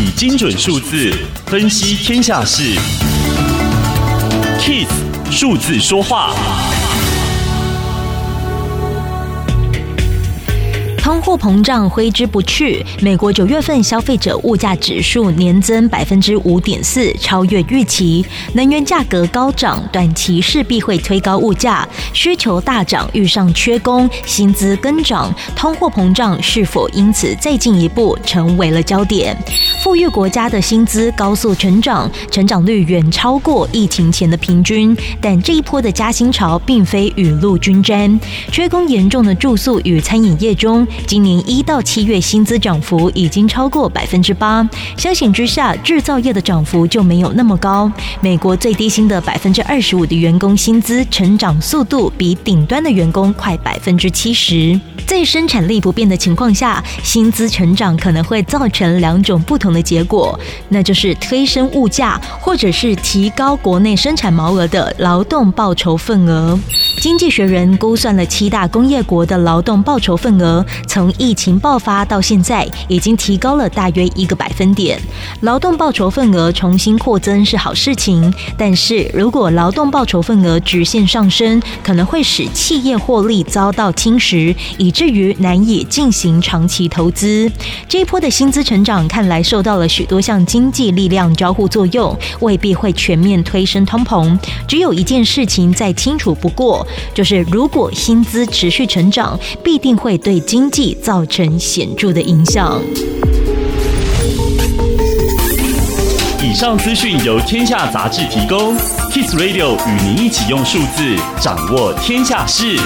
以精准数字分析天下事，KISS 数字说话。通货膨胀挥之不去，美国九月份消费者物价指数年增百分之五点四，超越预期。能源价格高涨，短期势必会推高物价。需求大涨，遇上缺工，薪资跟涨，通货膨胀是否因此再进一步成为了焦点？富裕国家的薪资高速成长，成长率远超过疫情前的平均。但这一波的加薪潮并非雨露均沾，缺工严重的住宿与餐饮业中。今年一到七月薪资涨幅已经超过百分之八，相形之下，制造业的涨幅就没有那么高。美国最低薪的百分之二十五的员工薪资成长速度比顶端的员工快百分之七十。在生产力不变的情况下，薪资成长可能会造成两种不同的的结果，那就是推升物价，或者是提高国内生产毛额的劳动报酬份额。经济学人估算了七大工业国的劳动报酬份额，从疫情爆发到现在，已经提高了大约一个百分点。劳动报酬份额重新扩增是好事情，但是如果劳动报酬份额直线上升，可能会使企业获利遭到侵蚀，以至于难以进行长期投资。这一波的薪资成长看来受到了许多项经济力量交互作用，未必会全面推升通膨。只有一件事情再清楚不过。就是如果薪资持续成长，必定会对经济造成显著的影响。以上资讯由天下杂志提供，Kiss Radio 与您一起用数字掌握天下事。